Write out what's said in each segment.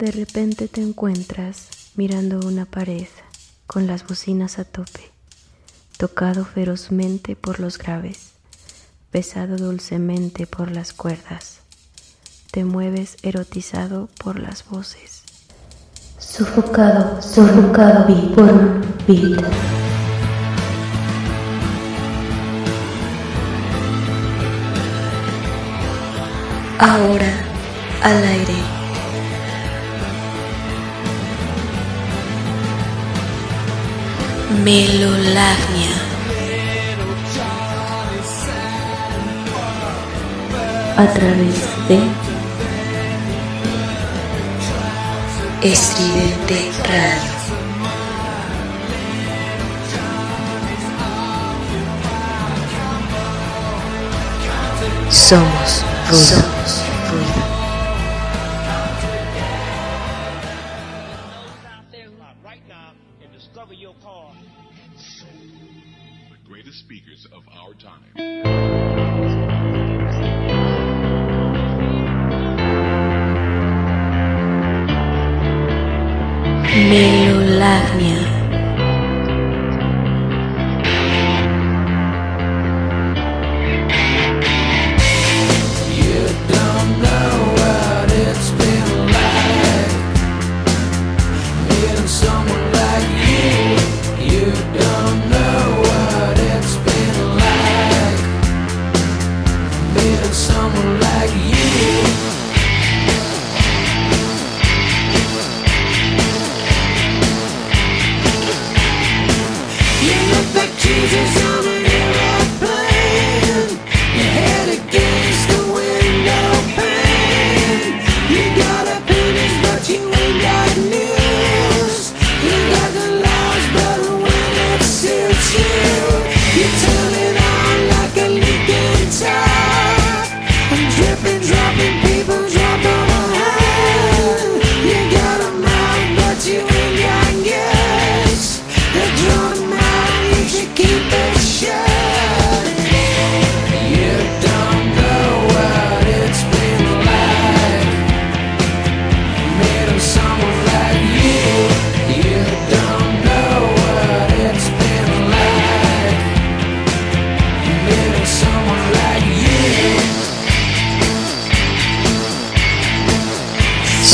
De repente te encuentras mirando una pared con las bocinas a tope, tocado ferozmente por los graves, besado dulcemente por las cuerdas. Te mueves erotizado por las voces. Sofocado, sofocado por un beat. Ahora al aire. Melolagnia. A través de Estridente Radio. Somos ruido.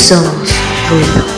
Souls ruido.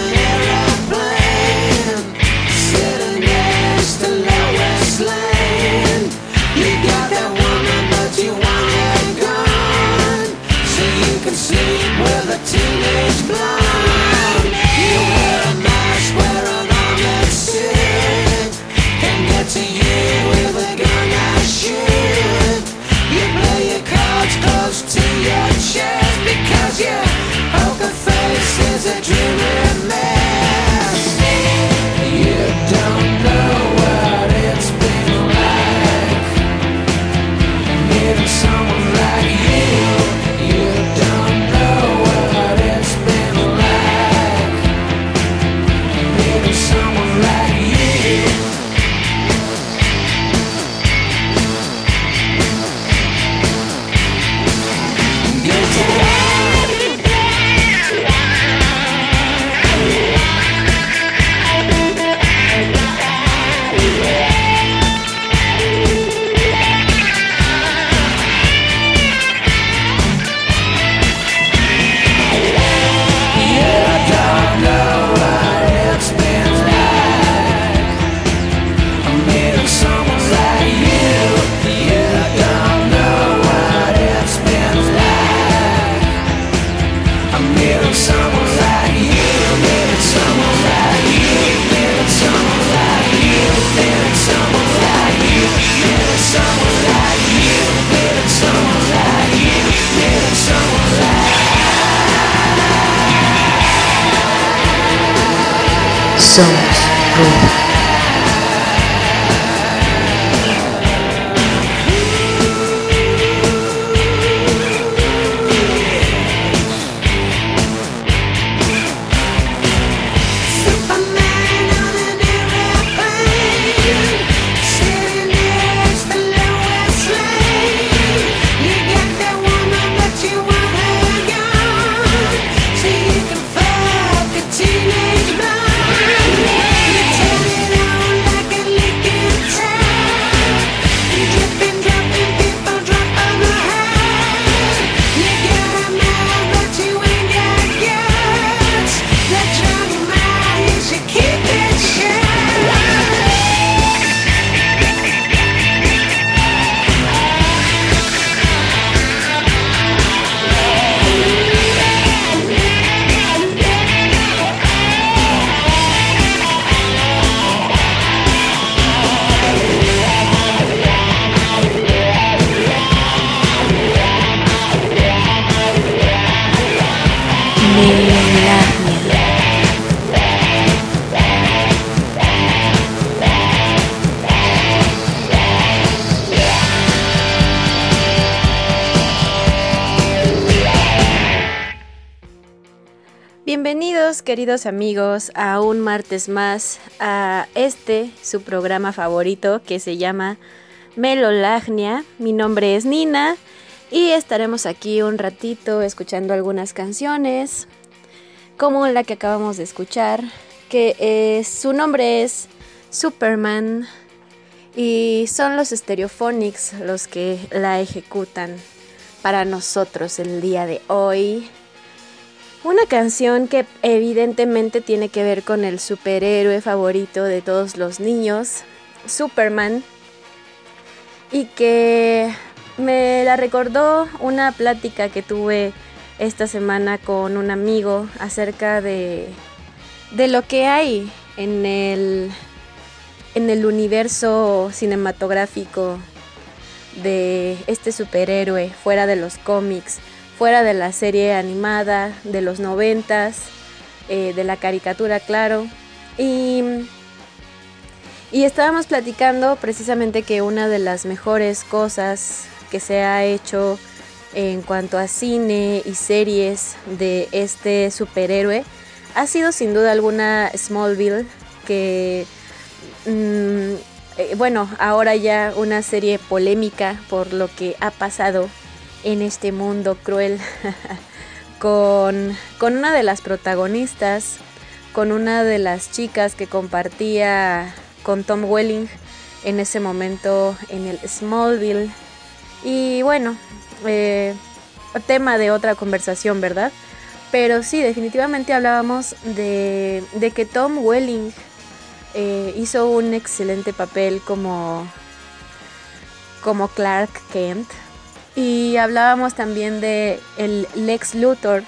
Somos Amigos a un martes más a este su programa favorito que se llama Melolagnia. Mi nombre es Nina y estaremos aquí un ratito escuchando algunas canciones como la que acabamos de escuchar que su nombre es Superman y son los Stereophonics los que la ejecutan para nosotros el día de hoy. Una canción que evidentemente tiene que ver con el superhéroe favorito de todos los niños, Superman, y que me la recordó una plática que tuve esta semana con un amigo acerca de, de lo que hay en el, en el universo cinematográfico de este superhéroe fuera de los cómics fuera de la serie animada de los noventas, eh, de la caricatura, claro. Y, y estábamos platicando precisamente que una de las mejores cosas que se ha hecho en cuanto a cine y series de este superhéroe ha sido sin duda alguna Smallville, que mm, eh, bueno, ahora ya una serie polémica por lo que ha pasado en este mundo cruel con, una de las protagonistas, con una de las chicas que compartía con Tom Welling en ese momento en el Smallville. Y bueno, eh, tema de otra conversación, ¿verdad? Pero sí, definitivamente hablábamos de, que Tom Welling eh, hizo un excelente papel como, como Clark Kent y hablábamos también de el Lex Luthor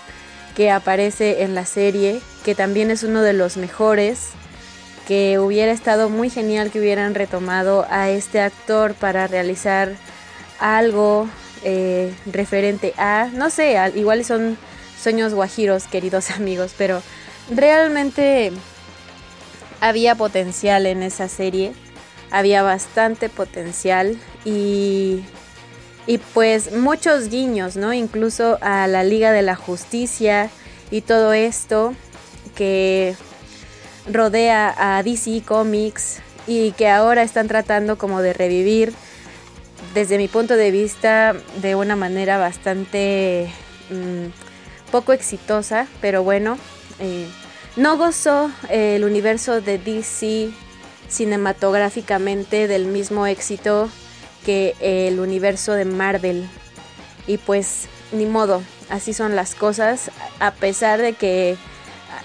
que aparece en la serie, que también es uno de los mejores, que hubiera estado muy genial que hubieran retomado a este actor para realizar algo eh, referente a, no sé, igual son sueños guajiros, queridos amigos, pero realmente había potencial en esa serie, había bastante potencial y y pues muchos guiños, ¿no? Incluso a la Liga de la Justicia y todo esto que rodea a DC Comics y que ahora están tratando como de revivir desde mi punto de vista de una manera bastante mm, poco exitosa, pero bueno, eh, no gozó el universo de DC cinematográficamente del mismo éxito que el universo de Marvel. Y pues ni modo, así son las cosas, a pesar de que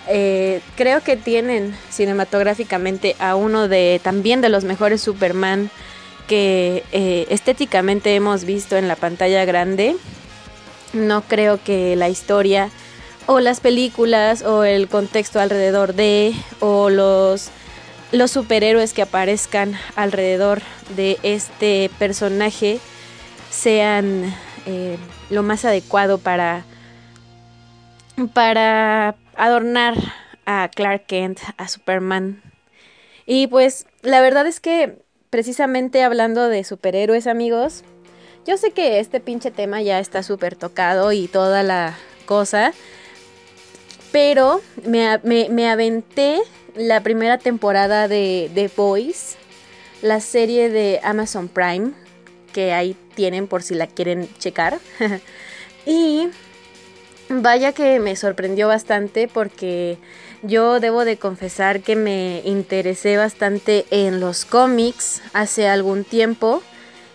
eh, creo que tienen cinematográficamente a uno de también de los mejores Superman que eh, estéticamente hemos visto en la pantalla grande. No creo que la historia o las películas o el contexto alrededor de o los los superhéroes que aparezcan alrededor de este personaje sean eh, lo más adecuado para, para adornar a Clark Kent, a Superman. Y pues la verdad es que precisamente hablando de superhéroes amigos, yo sé que este pinche tema ya está súper tocado y toda la cosa, pero me, me, aventé la primera temporada de The Boys, la serie de Amazon Prime, que ahí tienen por si la quieren checar. y vaya que me sorprendió bastante porque yo debo de confesar que me interesé bastante en los cómics hace algún tiempo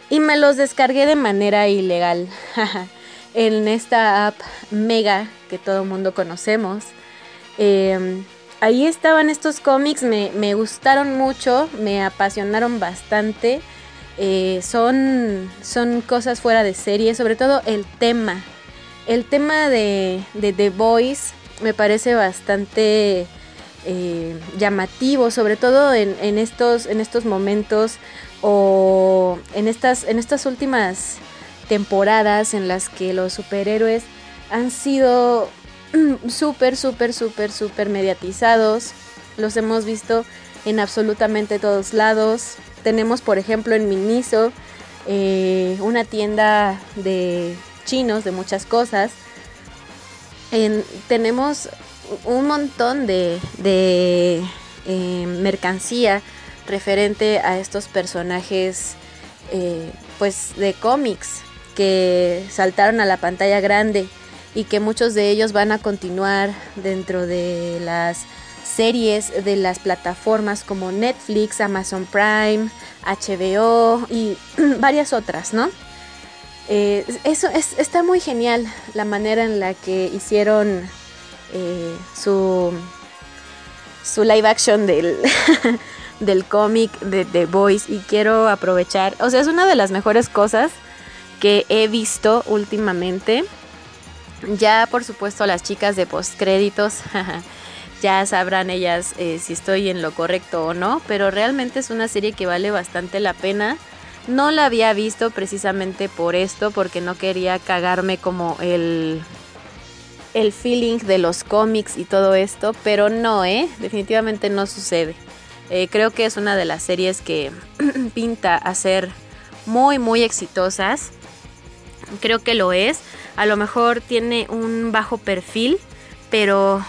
y me los descargué de manera ilegal en esta app Mega que todo mundo conocemos. Em, ahí estaban estos cómics, me, gustaron mucho, me apasionaron bastante. Eh, son, son cosas fuera de serie, sobre todo el tema. El tema de, The Voice me parece bastante eh, llamativo, sobre todo en, estos, en estos momentos o en estas, en estas últimas temporadas en las que los superhéroes han sido súper, súper, súper, súper mediatizados. Los hemos visto en absolutamente todos lados. Tenemos, por ejemplo, en Miniso eh, una tienda de chinos, de muchas cosas. tenemos un montón de, de eh, mercancía referente a estos personajes eh, pues de cómics que saltaron a la pantalla grande y que muchos de ellos van a continuar dentro de las series de las plataformas como Netflix, Amazon Prime, HBO y varias otras, ¿no? Eh, eso es, está muy genial la manera en la que hicieron eh, su, su live action del, del cómic de The Voice y quiero aprovechar, o sea, es una de las mejores cosas que he visto últimamente. Ya por supuesto las chicas de postcréditos ya sabrán ellas eh, si estoy en lo correcto o no, pero realmente es una serie que vale bastante la pena. No la había visto precisamente por esto, porque no quería cagarme como el, el feeling de los cómics y todo esto, pero no, ¿eh? Definitivamente no sucede. Eh, creo que es una de las series que pinta a ser muy, muy exitosas. Creo que lo es. A lo mejor tiene un bajo perfil, pero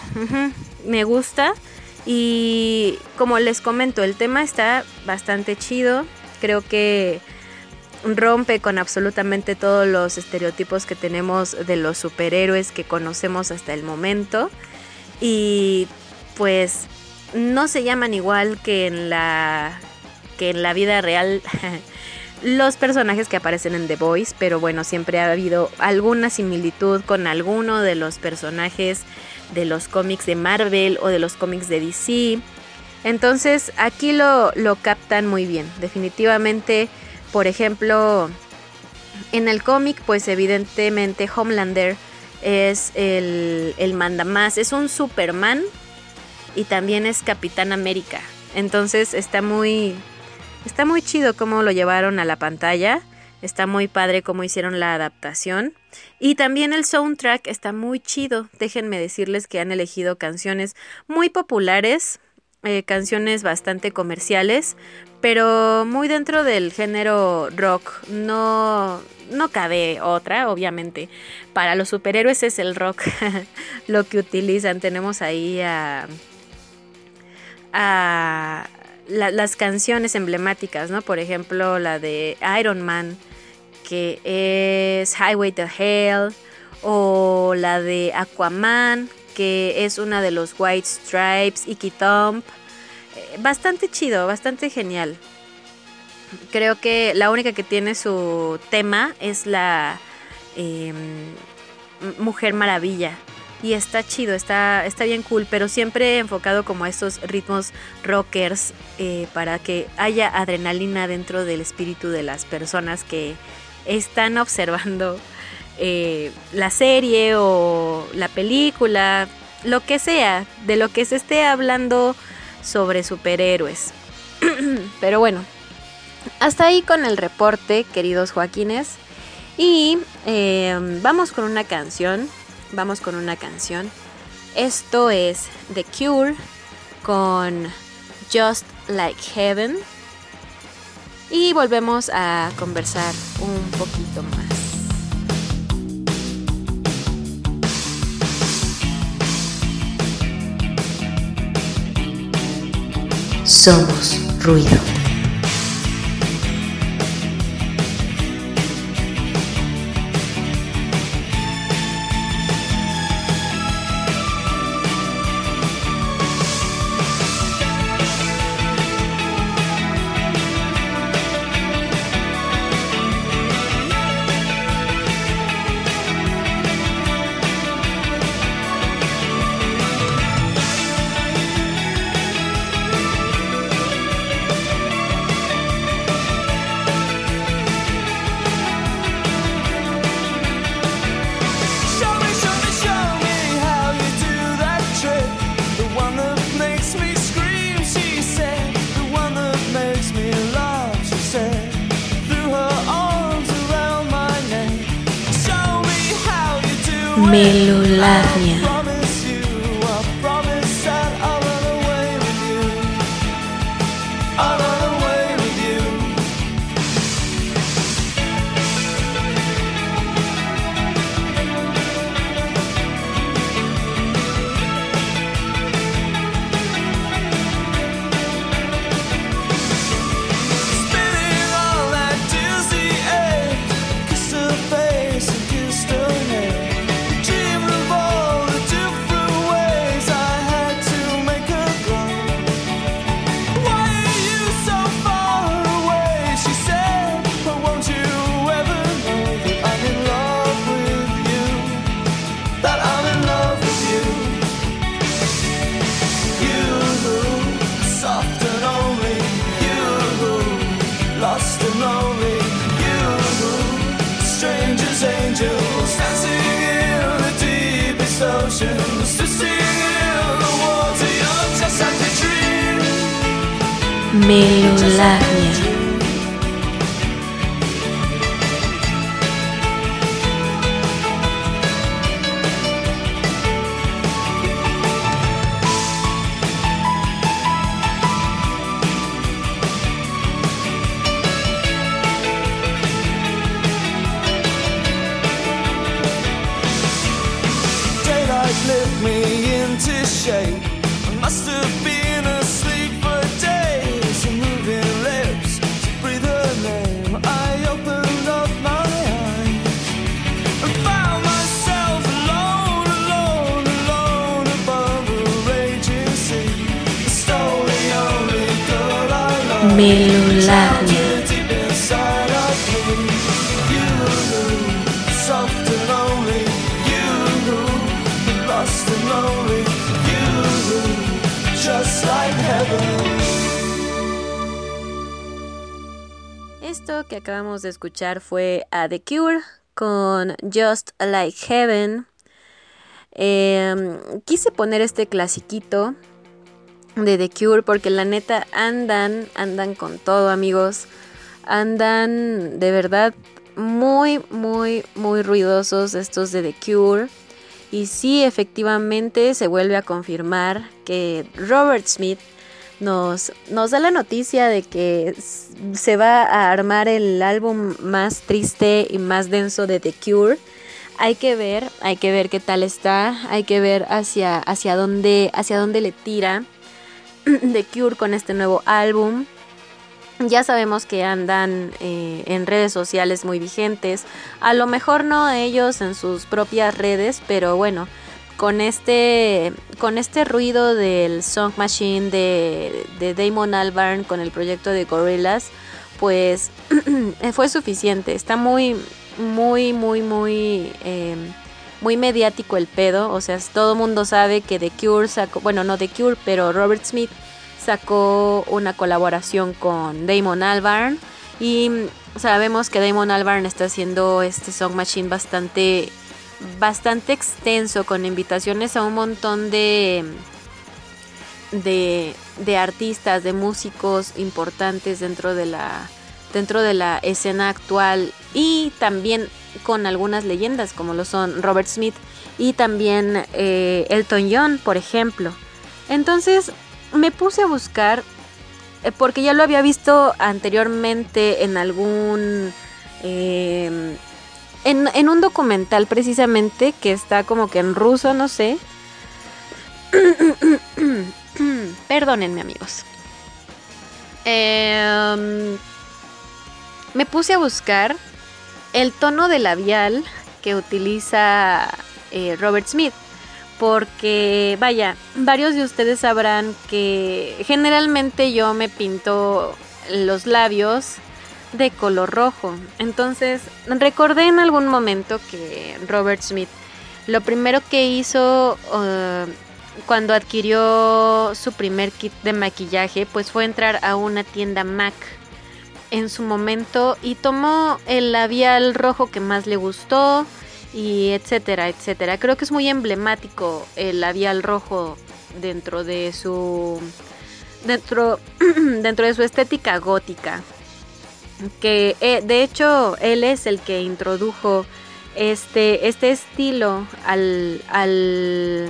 me gusta. Y como les comento, el tema está bastante chido. Creo que rompe con absolutamente todos los estereotipos que tenemos de los superhéroes que conocemos hasta el momento. Y pues no se llaman igual que en la que en la vida real los personajes que aparecen en The Voice, pero bueno, siempre ha habido alguna similitud con alguno de los personajes de los cómics de Marvel o de los cómics de DC. Entonces aquí lo, lo captan muy bien. Definitivamente, por ejemplo, en el cómic, pues evidentemente Homelander es el, el mandamás, es un Superman y también es Capitán América. Entonces está muy, está muy chido cómo lo llevaron a la pantalla. Está muy padre cómo hicieron la adaptación. Y también el soundtrack está muy chido. Déjenme decirles que han elegido canciones muy populares, eh, canciones bastante comerciales, pero muy dentro del género rock. No, no cabe otra, obviamente. Para los superhéroes es el rock lo que utilizan. Tenemos ahí a a las canciones emblemáticas, ¿no? Por ejemplo, la de Iron Man, que es Highway to Hell, o la de Aquaman, que es una de los White Stripes, Icky Thump. Eh, bastante chido, bastante genial. Creo que la única que tiene su tema es la em, Mujer Maravilla y está chido, está, está bien cool, pero siempre enfocado como a estos ritmos rockers eh, para que haya adrenalina dentro del espíritu de las personas que están observando eh, la serie o la película, lo que sea, de lo que se esté hablando sobre superhéroes. pero bueno, hasta ahí con el reporte, queridos Joaquines. Y eh, vamos con una canción vamos con una canción. Esto es The Cure con Just Like Heaven. Y volvemos a conversar un poquito más. Somos ruido. Melolagnia. Esto que acabamos de escuchar fue a The Cure con Just Like Heaven. Em, quise poner este clasiquito de The Cure porque la neta andan, andan con todo amigos. Andan de verdad muy, muy, muy ruidosos estos de The Cure. Y sí, efectivamente se vuelve a confirmar que Robert Smith nos, nos da la noticia de que se va a armar el álbum más triste y más denso de The Cure. Hay que ver, hay que ver qué tal está, hay que ver hacia, hacia, dónde, hacia dónde le tira The Cure con este nuevo álbum. Ya sabemos que andan eh, en redes sociales muy vigentes. A lo mejor no ellos en sus propias redes, pero bueno, con este, con este ruido del Song Machine de, de Damon Albarn con el proyecto de Gorillaz, pues fue suficiente. Está muy, muy, muy, muy, eh, muy mediático el pedo. O sea, todo mundo sabe que The Cure sacó, bueno, no The Cure, pero Robert Smith sacó una colaboración con Damon Albarn y mm, sabemos que Damon Albarn está haciendo este Song Machine bastante bastante extenso con invitaciones a un montón de de, de artistas, de músicos importantes dentro de la dentro de la escena actual y también con algunas leyendas como lo son Robert Smith y también eh, Elton John, por ejemplo. Entonces me puse a buscar eh, porque ya lo había visto anteriormente en algún eh, en, un documental precisamente que está como que en ruso, no sé. Perdónenme amigos. Em, me puse a buscar el tono de labial que utiliza eh, Robert Smith. Porque, vaya, varios de ustedes sabrán que generalmente yo me pinto los labios de color rojo. Entonces, recordé en algún momento que Robert Smith lo primero que hizo uh, cuando adquirió su primer kit de maquillaje, pues fue entrar a una tienda MAC en su momento y tomó el labial rojo que más le gustó y etcétera, etcétera. Creo que es muy emblemático el labial rojo dentro de su dentro dentro de su estética gótica. Que eh, de hecho él es el que introdujo este, este estilo al, al,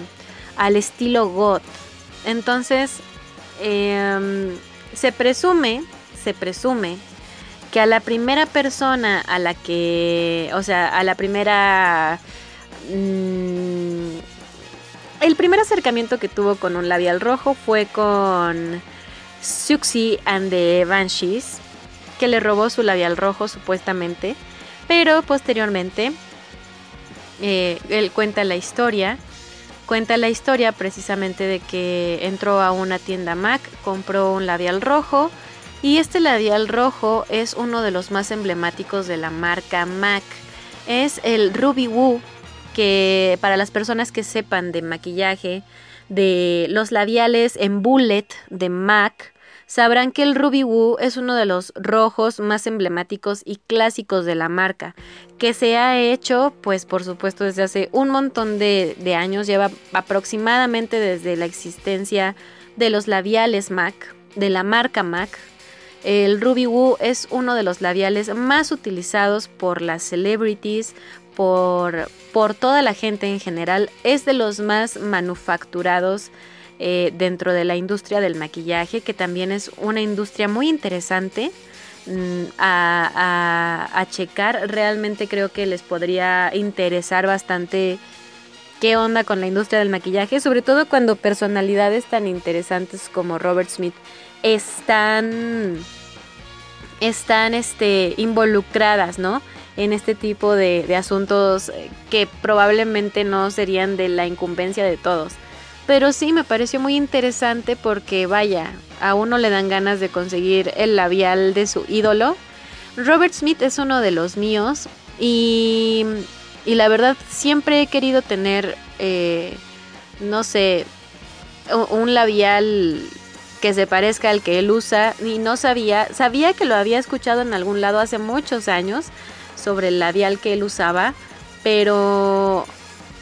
al estilo goth. Entonces, eh, se presume, se presume que a la primera persona a la que, o sea, a la primera... Mmm, el primer acercamiento que tuvo con un labial rojo fue con Suxy and the Banshees, que le robó su labial rojo supuestamente, pero posteriormente eh, él cuenta la historia, cuenta la historia precisamente de que entró a una tienda MAC, compró un labial rojo y este labial rojo es uno de los más emblemáticos de la marca MAC. Es el Ruby Woo, que para las personas que sepan de maquillaje, de los labiales en bullet de MAC, sabrán que el Ruby Woo es uno de los rojos más emblemáticos y clásicos de la marca, que se ha hecho, pues por supuesto, desde hace un montón de, de años, lleva aproximadamente desde la existencia de los labiales MAC, de la marca MAC. El Ruby Woo es uno de los labiales más utilizados por las celebrities, por, por toda la gente en general. Es de los más manufacturados eh, dentro de la industria del maquillaje, que también es una industria muy interesante mm, a, a, a checar. Realmente creo que les podría interesar bastante qué onda con la industria del maquillaje, sobre todo cuando personalidades tan interesantes como Robert Smith están están este involucradas, ¿no? En este tipo de, asuntos que probablemente no serían de la incumbencia de todos. Pero sí me pareció muy interesante porque vaya, a uno le dan ganas de conseguir el labial de su ídolo. Robert Smith es uno de los míos y y la verdad siempre he querido tener, eh, no sé, un labial que se parezca al que él usa y no sabía, sabía que lo había escuchado en algún lado hace muchos años sobre el labial que él usaba, pero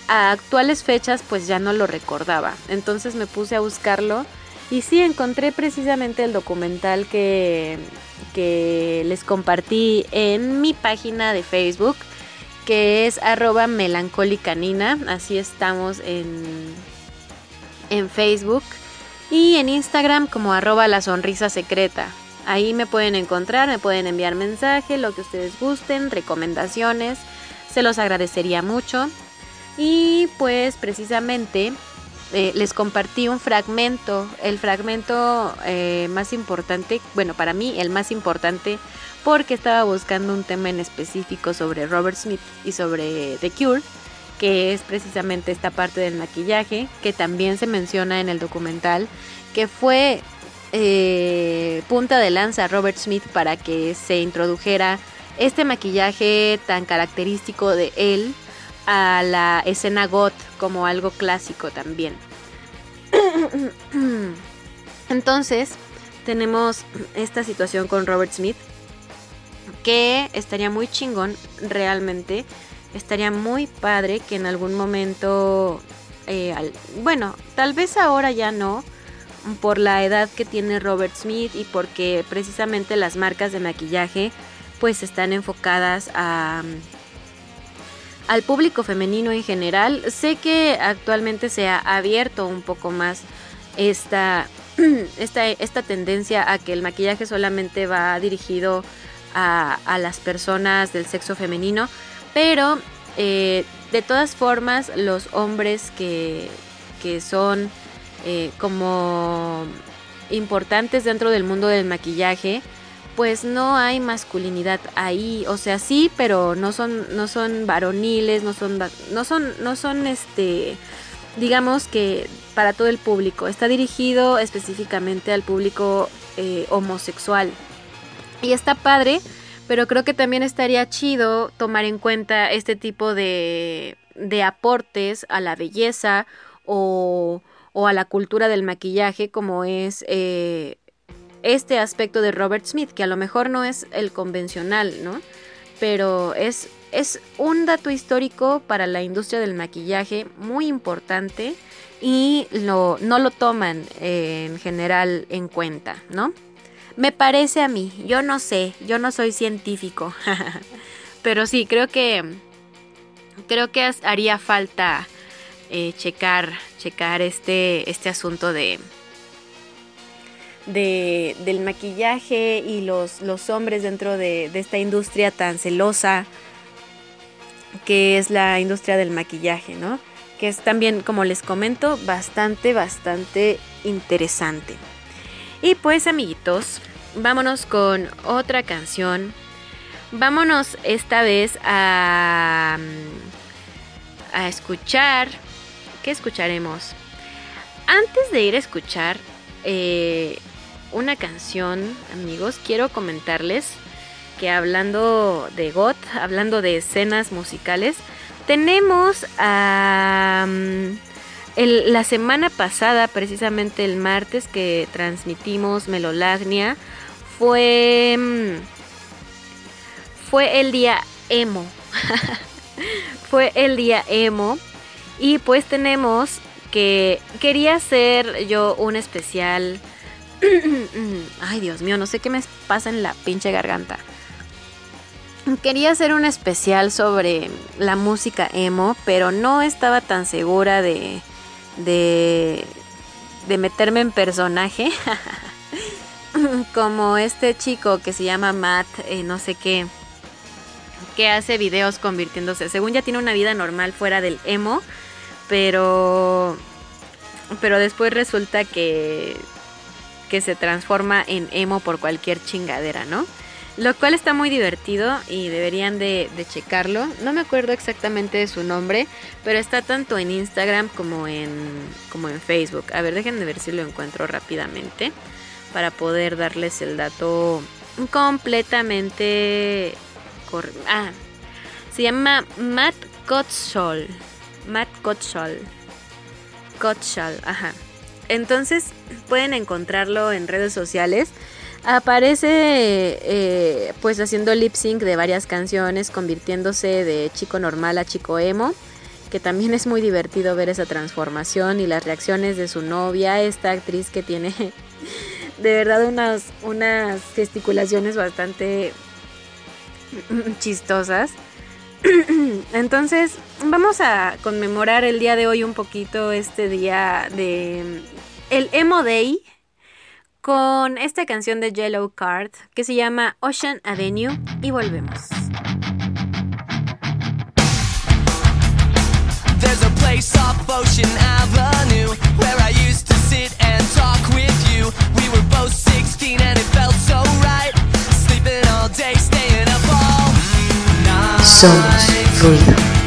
a actuales fechas pues ya no lo recordaba. Entonces me puse a buscarlo y sí encontré precisamente el documental que, que les compartí en mi página de Facebook que es arroba melancólicanina, así estamos en, en Facebook y en Instagram como arroba la sonrisa secreta. Ahí me pueden encontrar, me pueden enviar mensaje, lo que ustedes gusten, recomendaciones, se los agradecería mucho. Y pues precisamente eh, les compartí un fragmento, el fragmento eh, más importante, bueno, para mí el más importante porque estaba buscando un tema en específico sobre Robert Smith y sobre The Cure, que es precisamente esta parte del maquillaje, que también se menciona en el documental, que fue eh, punta de lanza Robert Smith para que se introdujera este maquillaje tan característico de él a la escena goth como algo clásico también. Entonces, tenemos esta situación con Robert Smith que estaría muy chingón realmente. Estaría muy padre que en algún momento, eh, bueno, tal vez ahora ya no, por la edad que tiene Robert Smith y porque precisamente las marcas de maquillaje pues están enfocadas a al público femenino en general. Sé que actualmente se ha abierto un poco más esta, esta, esta tendencia a que el maquillaje solamente va dirigido a, las personas del sexo femenino, pero eh, de todas formas los hombres que, que son eh, como importantes dentro del mundo del maquillaje, pues no hay masculinidad ahí, o sea, sí, pero no son no son varoniles, no son no son no son este digamos que para todo el público, está dirigido específicamente al público eh, homosexual, y está padre, pero creo que también estaría chido tomar en cuenta este tipo de, de aportes a la belleza o, o, a la cultura del maquillaje como es eh, este aspecto de Robert Smith, que a lo mejor no es el convencional, ¿no? Pero es, es un dato histórico para la industria del maquillaje muy importante y lo, no lo toman eh, en general en cuenta, ¿no? Me parece a mí, yo no sé, yo no soy científico, pero sí, creo que creo que haría falta eh, checar, checar este, este asunto de, de, del maquillaje y los, los hombres dentro de, de esta industria tan celosa que es la industria del maquillaje, ¿no? Que es también, como les comento, bastante, bastante interesante. Y pues amiguitos, vámonos con otra canción. Vámonos esta vez a, a escuchar. ¿Qué escucharemos? Antes de ir a escuchar eh, una canción, amigos, quiero comentarles que hablando de GOT, hablando de escenas musicales, tenemos a, la semana pasada, precisamente el martes que transmitimos Melolagnia, fue, mm, fue el día emo. fue el día emo. Y pues tenemos que quería hacer yo un especial. Ay, Dios mío, no sé qué me pasa en la pinche garganta. Quería hacer un especial sobre la música emo, pero no estaba tan segura de, de, de meterme en personaje como este chico que se llama Matt, eh, no sé qué, que hace videos convirtiéndose, según ya tiene una vida normal fuera del emo, pero, pero después resulta que, que se transforma en emo por cualquier chingadera, ¿no? Lo cual está muy divertido y deberían de, checarlo. No me acuerdo exactamente de su nombre, pero está tanto en Instagram como en, como en Facebook. A ver, déjenme ver si lo encuentro rápidamente para poder darles el dato completamente... Ah, se llama Matt Gottschall. Matt Gottschall. Gottschall, ajá. Entonces pueden encontrarlo en redes sociales. Aparece eh, pues haciendo lip sync de varias canciones, convirtiéndose de chico normal a chico emo, que también es muy divertido ver esa transformación y las reacciones de su novia, esta actriz que tiene de verdad unas, unas gesticulaciones bastante chistosas. Entonces, vamos a conmemorar el día de hoy un poquito este día de el Emo Day con esta canción de Yellow Card que se llama Ocean Avenue y volvemos. There's a place off Ocean Avenue where I used to sit and talk with you. We were both 16 and it felt so right. Sleeping all day, staying up all night. Somos ruido.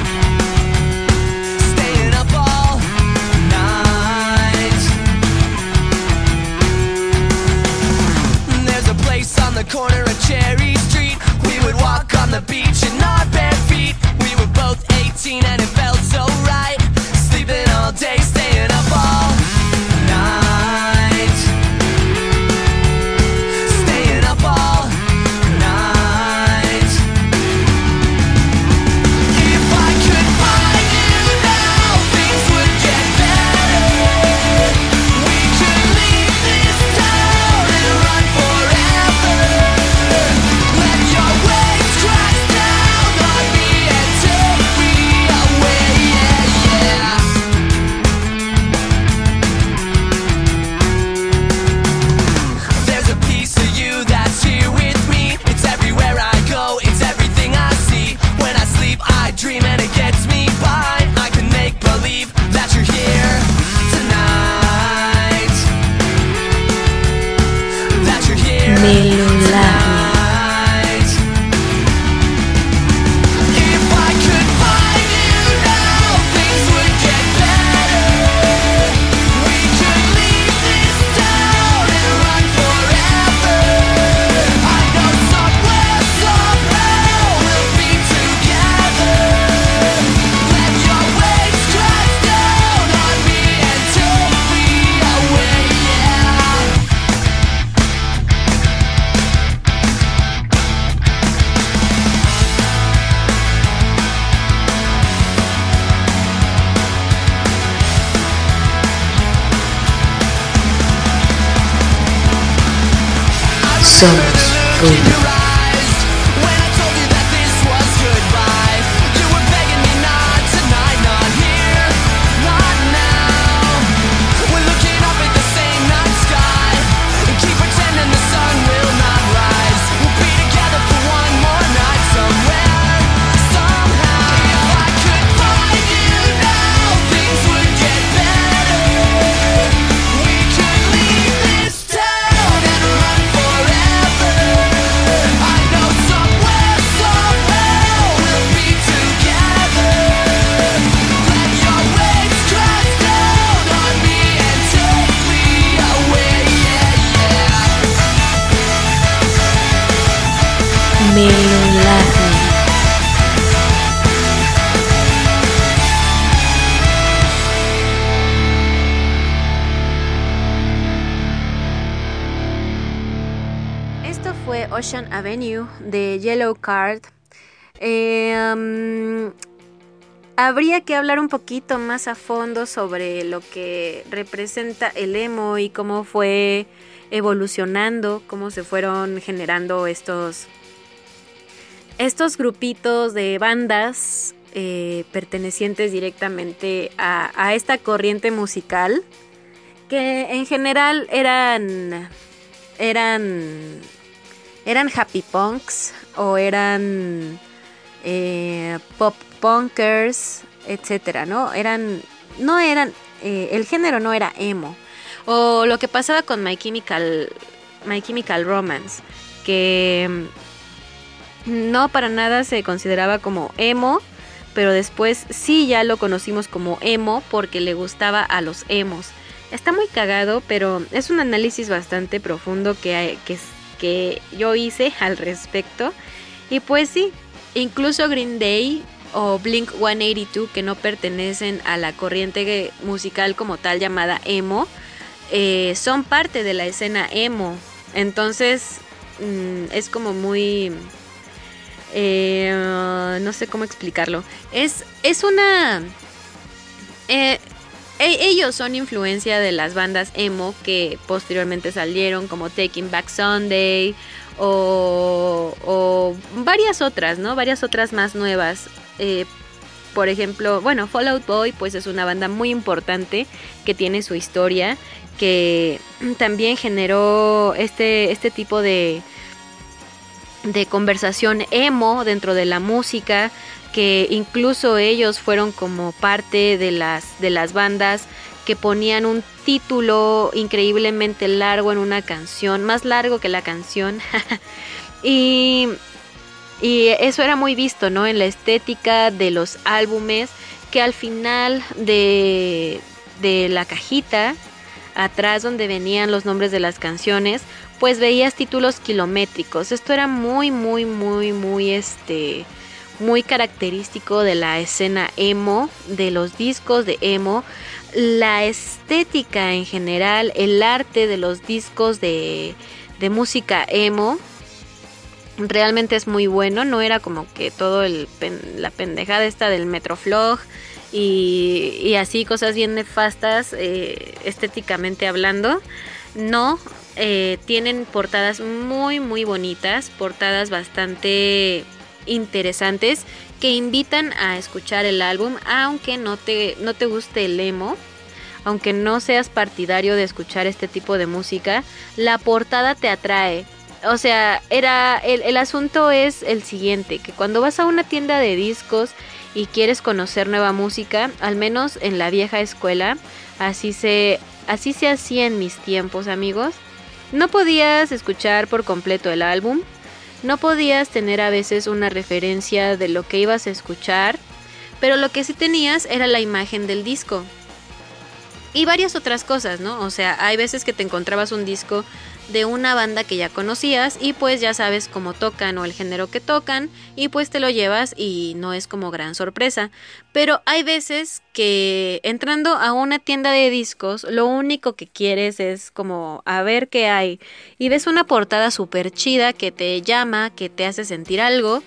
De Yellow Card. Um, habría que hablar un poquito más a fondo sobre lo que representa el emo y cómo fue evolucionando, cómo se fueron generando estos, estos grupitos de bandas eh, pertenecientes directamente a, a esta corriente musical que en general eran eran eran happy punks o eran eh, pop punkers, etcétera, ¿no? Eran no eran eh, el género no era emo o lo que pasaba con My Chemical My Chemical Romance que mm, no para nada se consideraba como emo pero después sí ya lo conocimos como emo porque le gustaba a los emos. Está muy cagado, pero es un análisis bastante profundo que, que, que yo hice al respecto. Y pues sí, incluso Green Day o Blink 182, que no pertenecen a la corriente musical como tal llamada emo, eh, son parte de la escena emo. Entonces mm, es como muy... Eh, no sé cómo explicarlo. Es, es una... Eh, e, ellos son influencia de las bandas emo que posteriormente salieron como Taking Back Sunday o, varias otras, ¿no? Varias otras más nuevas. Eh, por ejemplo, bueno, Fallout Boy pues es una banda muy importante que tiene su historia, que también generó este, este tipo de, de conversación emo dentro de la música que incluso ellos fueron como parte de las, de las bandas que ponían un título increíblemente largo en una canción, más largo que la canción. y, y eso era muy visto, ¿no? En la estética de los álbumes, que al final de, de la cajita, atrás donde venían los nombres de las canciones, pues veías títulos kilométricos. Esto era muy, muy, muy, muy, este muy característico de la escena emo, de los discos de emo, la estética en general, el arte de los discos de, de música emo. Realmente es muy bueno, no era como que todo el la pendejada esta del Metroflog y, y así cosas bien nefastas eh, estéticamente hablando. No, eh, tienen portadas muy muy bonitas, portadas bastante interesantes que invitan a escuchar el álbum, aunque no te, no te guste el emo, aunque no seas partidario de escuchar este tipo de música, la portada te atrae. O sea, era el, el asunto es el siguiente, que cuando vas a una tienda de discos y quieres conocer nueva música, al menos en la vieja escuela, así se, así se hacía en mis tiempos, amigos. No podías escuchar por completo el álbum, no podías tener a veces una referencia de lo que ibas a escuchar, pero lo que sí tenías era la imagen del disco. Y varias otras cosas, ¿no? O sea, hay veces que te encontrabas un disco de una banda que ya conocías y pues ya sabes cómo tocan o el género que tocan y pues te lo llevas y no es como gran sorpresa. Pero hay veces que entrando a una tienda de discos lo único que quieres es como a ver qué hay y ves una portada súper chida que te llama, que te hace sentir algo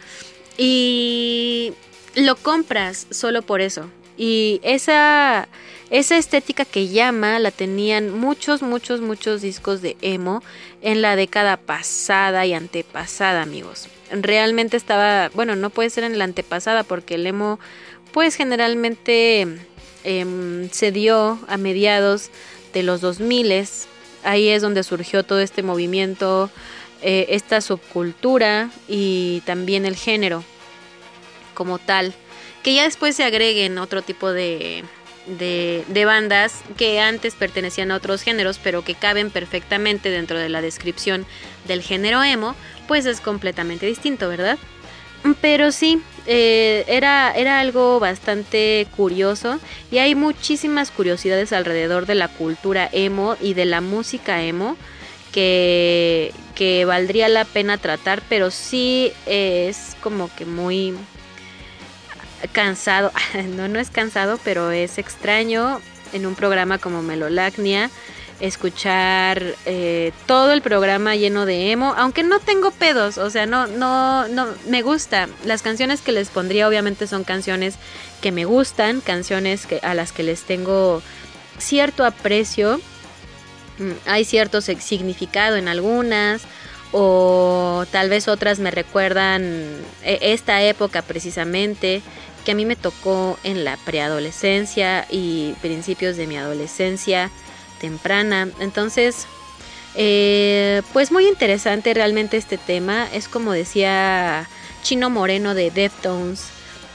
y lo compras solo por eso. Y esa esa estética que llama la tenían muchos, muchos, muchos discos de emo en la década pasada y antepasada, amigos. Realmente estaba, bueno, no puede ser en la antepasada porque el emo, pues generalmente em, se dio a mediados de los 2000 Ahí es donde surgió todo este movimiento, eh, esta subcultura y también el género como tal. Que ya después se agreguen otro tipo de, de, bandas que antes pertenecían a otros géneros, pero que caben perfectamente dentro de la descripción del género emo, pues es completamente distinto, ¿verdad? Pero sí, eh, era, era algo bastante curioso y hay muchísimas curiosidades alrededor de la cultura emo y de la música emo que, que valdría la pena tratar, pero sí es como que muy cansado, no, no es cansado, pero es extraño en un programa como Melolacnia escuchar eh, todo el programa lleno de emo, aunque no tengo pedos, o sea, no, no, no, me gusta. Las canciones que les pondría obviamente son canciones que me gustan, canciones que, a las que les tengo cierto aprecio, mm, hay cierto significado en algunas, o tal vez otras me recuerdan e, esta época precisamente que a mí me tocó en la preadolescencia y principios de mi adolescencia temprana. Entonces, eh, pues muy interesante realmente este tema. Es como decía Chino Moreno de Deftones,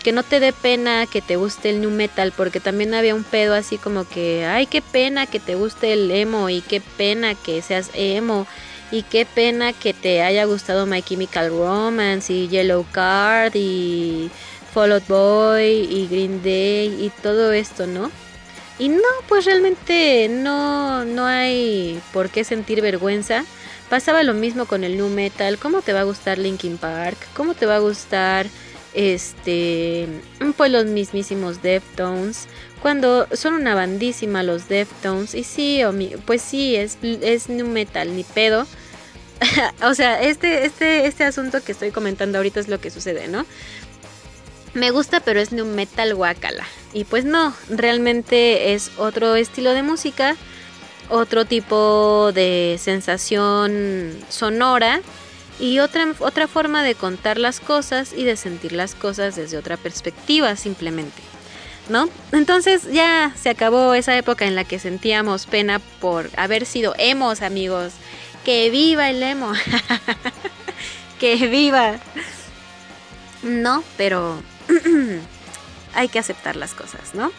que no te dé pena que te guste el new metal, porque también había un pedo así como que, ay, qué pena que te guste el emo y qué pena que seas emo. Y qué pena que te haya gustado My Chemical Romance y Yellow Card y Fall Out Boy y Green Day y todo esto, ¿no? Y no, pues realmente no, no hay por qué sentir vergüenza. Pasaba lo mismo con el nu metal. ¿Cómo te va a gustar Linkin Park? ¿Cómo te va a gustar este pues los mismísimos Deftones? Cuando son una bandísima los Deftones. Y sí, pues sí, es, es nu metal, ni pedo. o sea, este, este, este asunto que estoy comentando ahorita es lo que sucede, ¿no? me gusta, pero es un metal guacala. Y pues no, realmente es otro estilo de música, otro tipo de sensación sonora y otra, otra forma de contar las cosas y de sentir las cosas desde otra perspectiva simplemente. ¿No? Entonces ya se acabó esa época en la que sentíamos pena por haber sido emos, amigos. Que viva el emo. que viva. No, pero hay que aceptar las cosas, ¿no?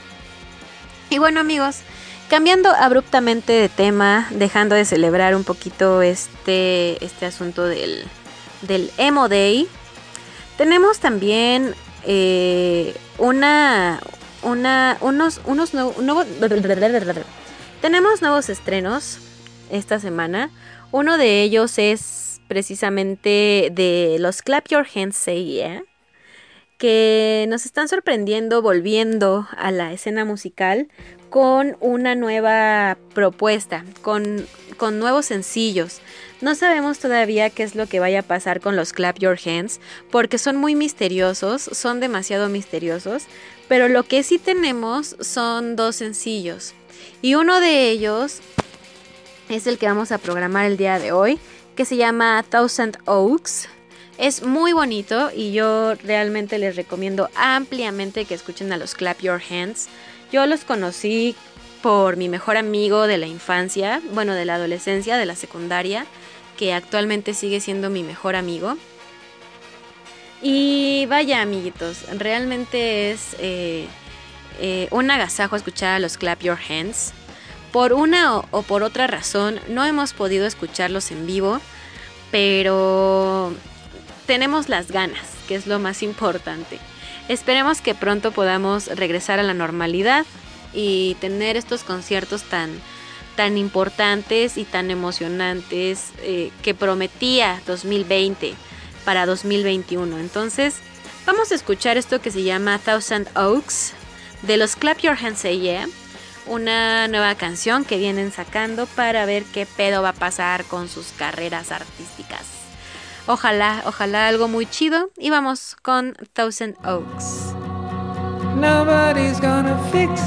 Y bueno amigos, cambiando abruptamente de tema, dejando de celebrar un poquito este, este asunto del, del Emo Day, tenemos también eh, una, una, unos, unos nuevos, tenemos nuevos estrenos esta semana. Uno de ellos es precisamente de los Clap Your Hands Say Yeah que nos están sorprendiendo volviendo a la escena musical con una nueva propuesta, con, con, nuevos sencillos. No sabemos todavía qué es lo que vaya a pasar con los Clap Your Hands, porque son muy misteriosos, son demasiado misteriosos, pero lo que sí tenemos son dos sencillos. Y uno de ellos es el que vamos a programar el día de hoy, que se llama Thousand Oaks es muy bonito y yo realmente les recomiendo ampliamente que escuchen a los Clap Your Hands. Yo los conocí por mi mejor amigo de la infancia, bueno, de la adolescencia, de la secundaria, que actualmente sigue siendo mi mejor amigo. Y vaya amiguitos, realmente es eh, eh, un agasajo escuchar a los Clap Your Hands. Por una o por otra razón no hemos podido escucharlos en vivo, pero tenemos las ganas, que es lo más importante. Esperemos que pronto podamos regresar a la normalidad y tener estos conciertos tan, tan importantes y tan emocionantes eh, que prometía 2020 para 2021. Entonces, vamos a escuchar esto que se llama Thousand Oaks de los Clap Your Hands Say Yeah, una nueva canción que vienen sacando para ver qué pedo va a pasar con sus carreras artísticas. Ojalá, ojalá algo muy chido. Y vamos con Thousand Oaks. Nobody's gonna fix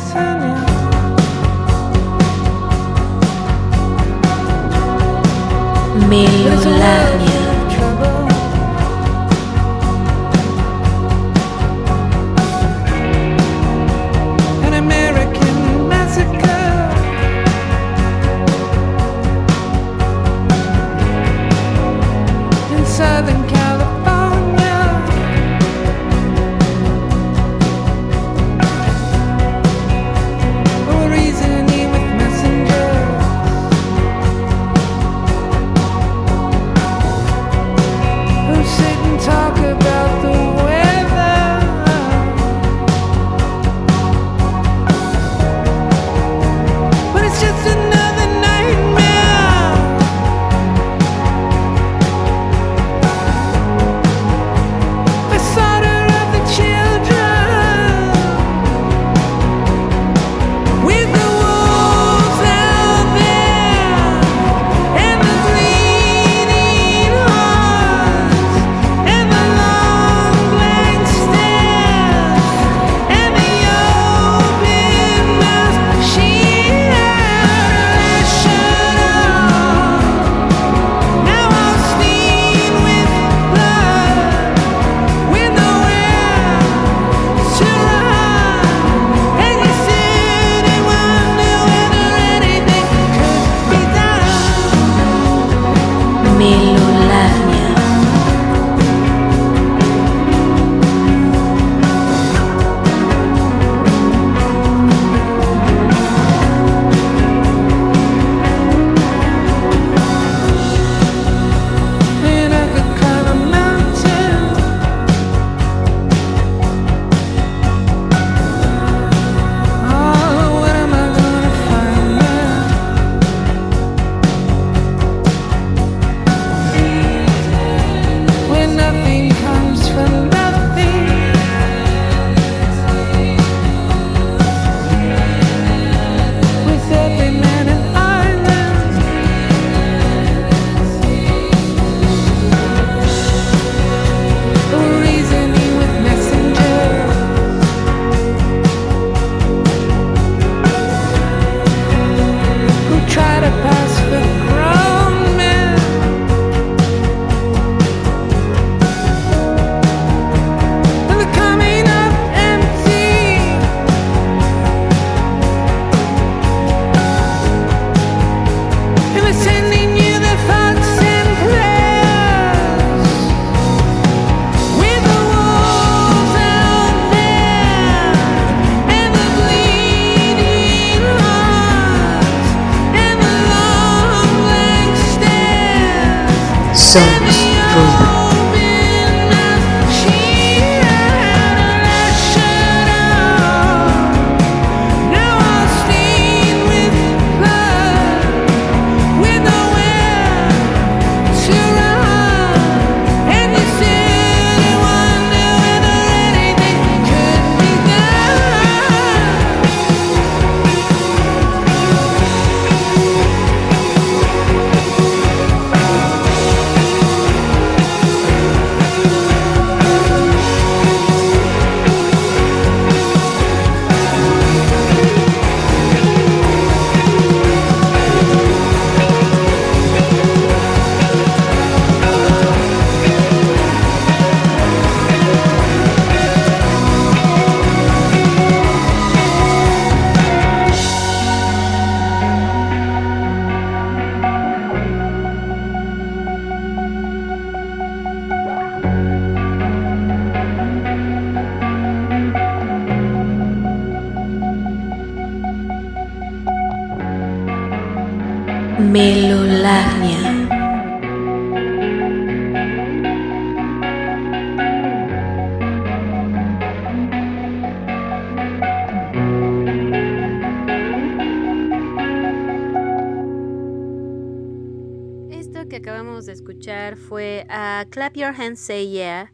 Clap Your Hands Say Yeah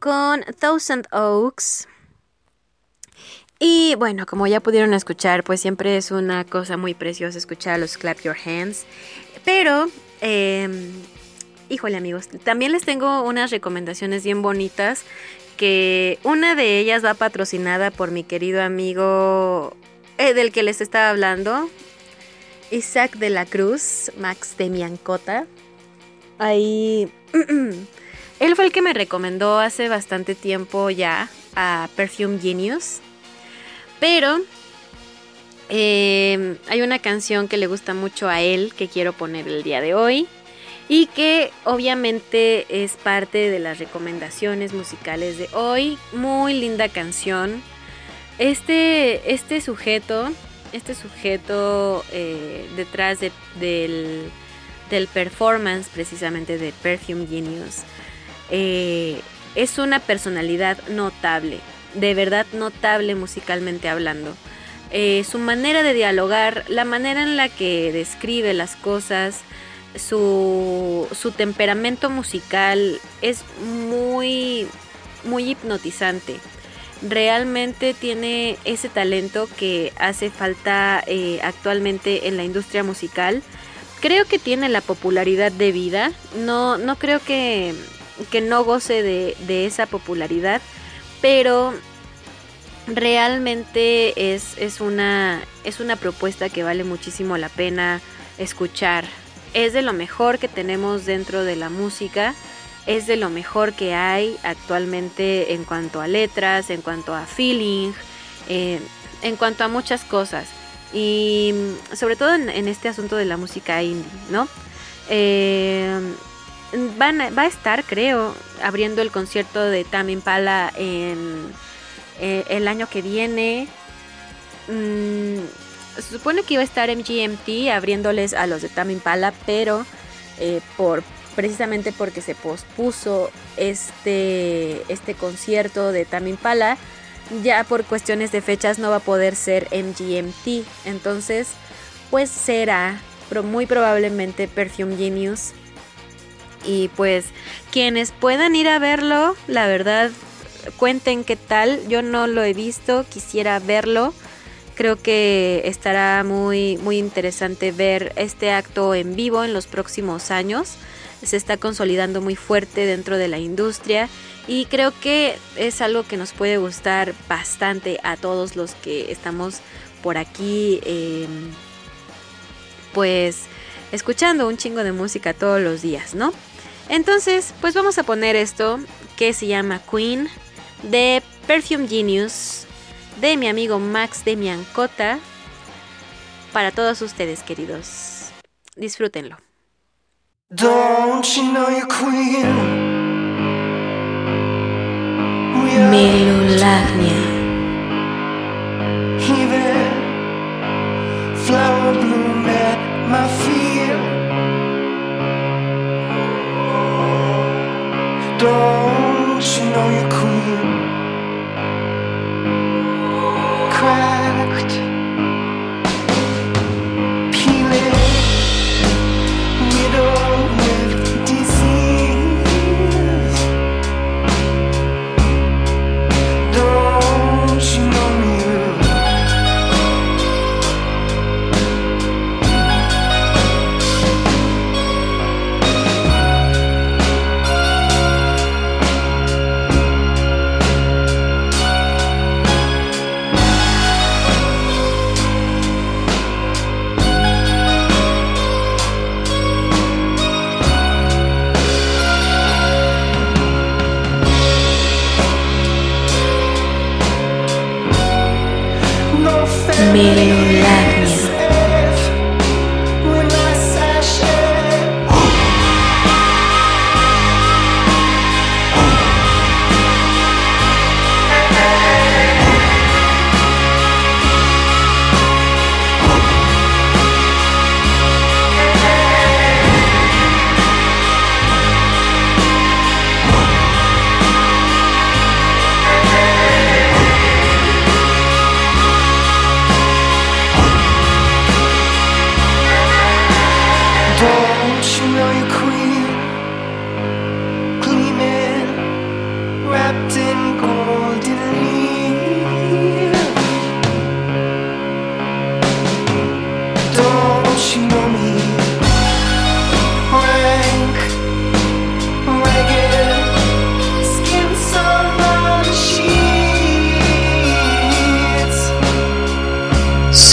con Thousand Oaks. Y bueno, como ya pudieron escuchar, pues siempre es una cosa muy preciosa escuchar los Clap Your Hands. Pero, eh, híjole amigos, también les tengo unas recomendaciones bien bonitas. Que una de ellas va patrocinada por mi querido amigo eh, del que les estaba hablando, Isaac de la Cruz, Max de Miancota. Ahí. Él fue el que me recomendó hace bastante tiempo ya a Perfume Genius. Pero eh, hay una canción que le gusta mucho a él que quiero poner el día de hoy. Y que obviamente es parte de las recomendaciones musicales de hoy. Muy linda canción. Este, este sujeto, este sujeto eh, detrás de, del, del, performance precisamente de Perfume Genius, eh, es una personalidad notable, de verdad notable musicalmente hablando. Eh, su manera de dialogar, la manera en la que describe las cosas, su, su temperamento musical es muy, muy hipnotizante realmente tiene ese talento que hace falta eh, actualmente en la industria musical. Creo que tiene la popularidad de vida. No, no creo que, que no goce de, esa popularidad. Pero realmente es, es, una, es una propuesta que vale muchísimo la pena escuchar. Es de lo mejor que tenemos dentro de la música es de lo mejor que hay actualmente en cuanto a letras, en cuanto a feeling, eh, en cuanto a muchas cosas. Y sobre todo en, este asunto de la música indie, ¿no? Eh, van va a estar, creo, abriendo el concierto de Tame Impala en eh, el año que viene. Mm, se supone que iba a estar MGMT abriéndoles a los de Tame Impala, pero eh, por precisamente porque se pospuso este, este concierto de Tame Impala, ya por cuestiones de fechas no va a poder ser MGMT. Entonces, pues será muy probablemente Perfume Genius. Y pues quienes puedan ir a verlo, la verdad, cuenten qué tal. Yo no lo he visto, quisiera verlo. Creo que estará muy, muy interesante ver este acto en vivo en los próximos años se está consolidando muy fuerte dentro de la industria y creo que es algo que nos puede gustar bastante a todos los que estamos por aquí eh, pues escuchando un chingo de música todos los días, ¿no? Entonces, pues vamos a poner esto que se llama Queen de Perfume Genius de mi amigo Max de Miancota para todos ustedes, queridos. Disfrútenlo. Don't you know you're queen? Milularnia. Even flower bloom at my feet. Don't you know you could?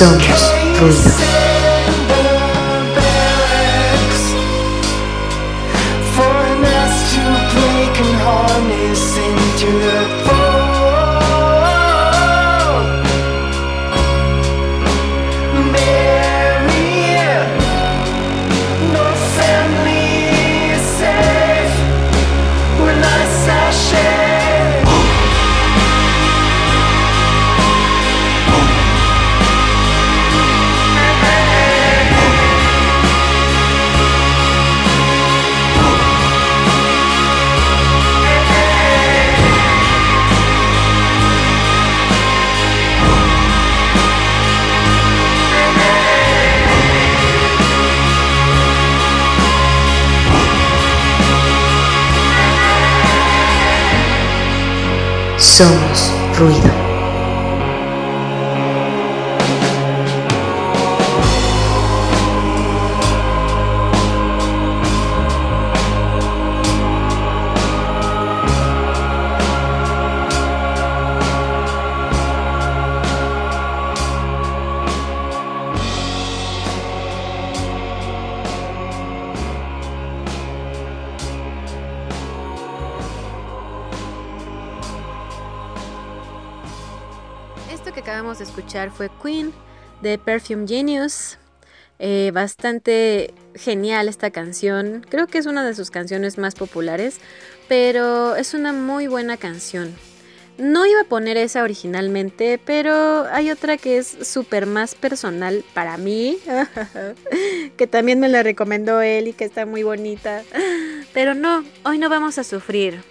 Somos ruido. Somos ruido. Fue Queen de Perfume Genius. Eh, bastante genial esta canción. Creo que es una de sus canciones más populares, pero es una muy buena canción. No iba a poner esa originalmente, pero hay otra que es súper más personal para mí, que también me la recomendó él y que está muy bonita. Pero no, hoy no vamos a sufrir.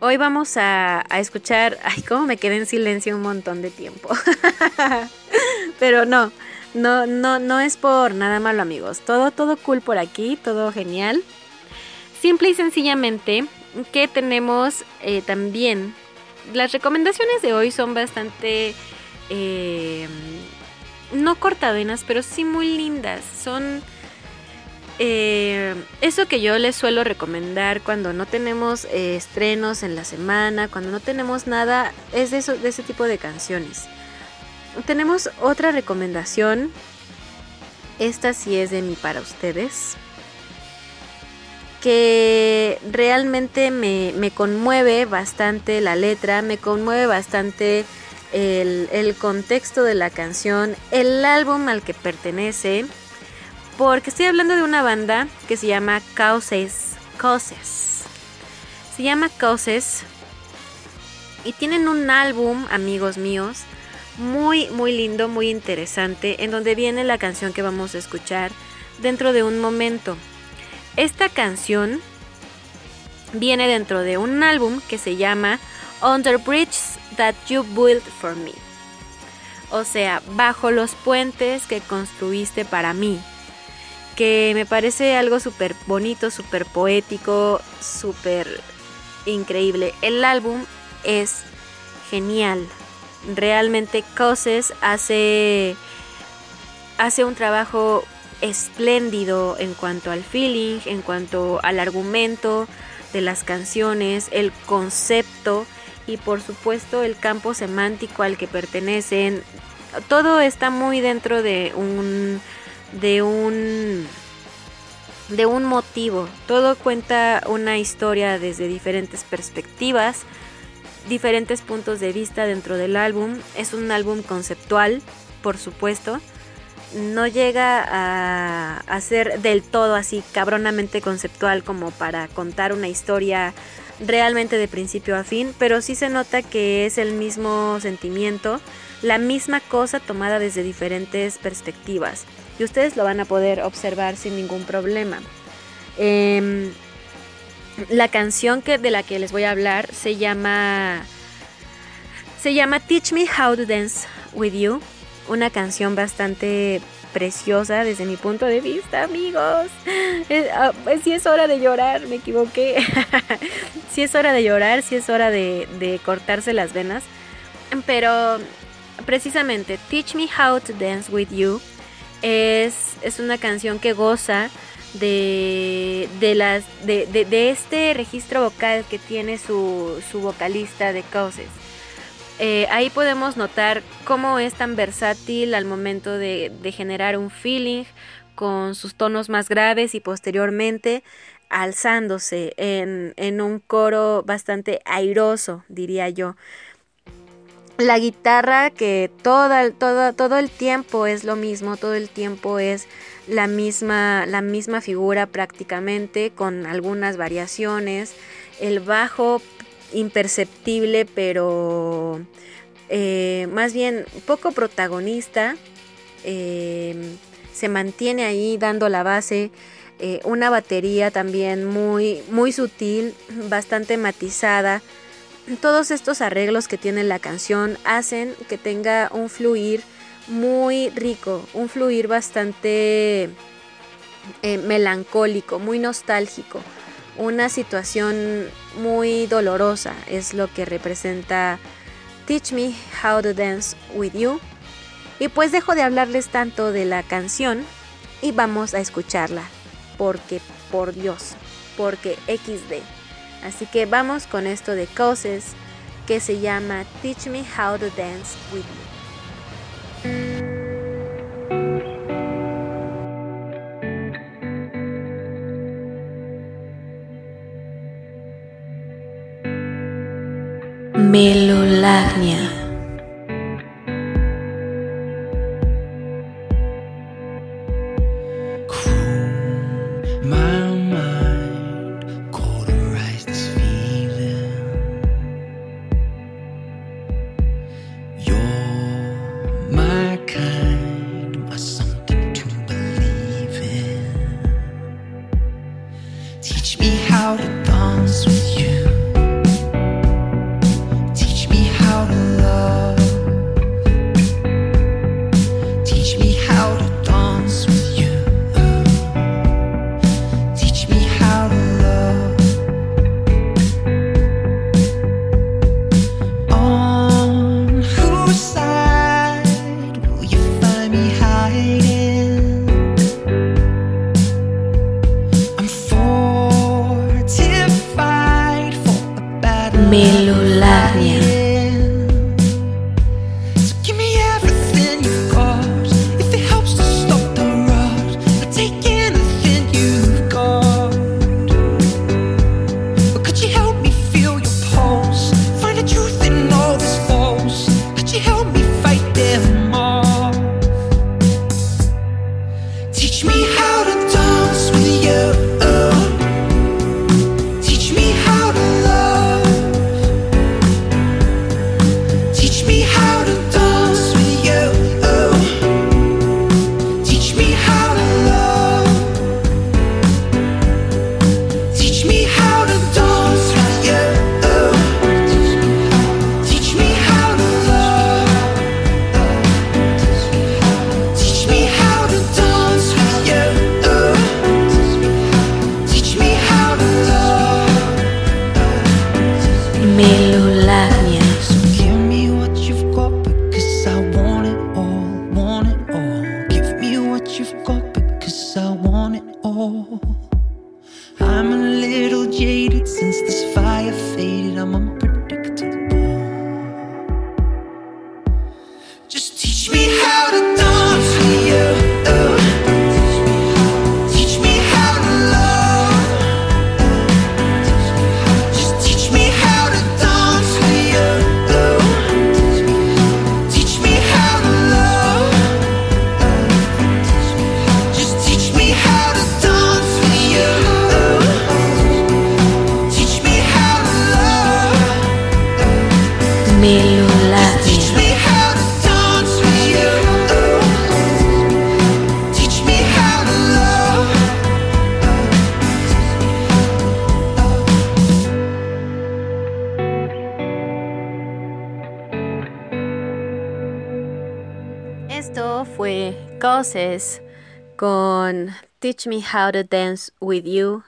Hoy vamos a, escuchar. Ay, cómo me quedé en silencio un montón de tiempo. Pero no, no, no, no es por nada malo, amigos. Todo, todo cool por aquí, todo genial. Simple y sencillamente que tenemos eh, también. Las recomendaciones de hoy son bastante. eh, no cortavenas, pero sí muy lindas. Son eh, eso que yo les suelo recomendar cuando no tenemos eh, estrenos en la semana, cuando no tenemos nada, es de, de ese tipo de canciones. Tenemos otra recomendación. Esta sí es de mí para ustedes. Que realmente me, me conmueve bastante la letra, me conmueve bastante el, el contexto de la canción, el álbum al que pertenece porque estoy hablando de una banda que se llama Causes. Causes. Se llama Causes. Y tienen un álbum, amigos míos, muy, muy lindo, muy interesante, en donde viene la canción que vamos a escuchar dentro de un momento. Esta canción viene dentro de un álbum que se llama Under Bridges That You Built For Me. O sea, bajo los puentes que construiste para mí que me parece algo súper bonito, súper poético, súper increíble. El álbum es genial. Realmente Causes hace, hace un trabajo espléndido en cuanto al feeling, en cuanto al argumento de las canciones, el concepto y por supuesto el campo semántico al que pertenecen. Todo está muy dentro de un de un de un motivo. Todo cuenta una historia desde diferentes perspectivas, diferentes puntos de vista dentro del álbum. Es un álbum conceptual, por supuesto. No llega a, a ser del todo así cabronamente conceptual como para contar una historia realmente de principio a fin, pero sí se nota que es el mismo sentimiento, la misma cosa tomada desde diferentes perspectivas. Y ustedes lo van a poder observar sin ningún problema. Em, la canción que, de la que les voy a hablar se llama. Se llama Teach Me How to Dance with You. Una canción bastante preciosa desde mi punto de vista, amigos. Si sí es hora de llorar, me equivoqué. sí es hora de llorar, sí es hora de cortarse las venas. Pero precisamente, Teach Me How to Dance with You es, es una canción que goza de, de, las, de, de, este registro vocal que tiene su, su vocalista de Causes. Eh, ahí podemos notar cómo es tan versátil al momento de, de generar un feeling con sus tonos más graves y posteriormente alzándose en, en un coro bastante airoso, diría yo la guitarra que toda, toda, todo el tiempo es lo mismo, todo el tiempo es la misma, la misma figura prácticamente, con algunas variaciones. El bajo imperceptible, pero eh, más bien poco protagonista. Eh, se mantiene ahí dando la base. Eh, una batería también muy, muy sutil, bastante matizada todos estos arreglos que tiene la canción hacen que tenga un fluir muy rico, un fluir bastante eh, melancólico, muy nostálgico, una situación muy dolorosa es lo que representa Teach Me How to Dance with You. Y pues dejo de hablarles tanto de la canción y vamos a escucharla, porque por Dios, porque XD. Así que vamos con esto de Causes que se llama Teach Me How to Dance with You. Melolagnia. all. I'm a little jaded since this fire faded. I'm a Con Teach Me How to Dance with You.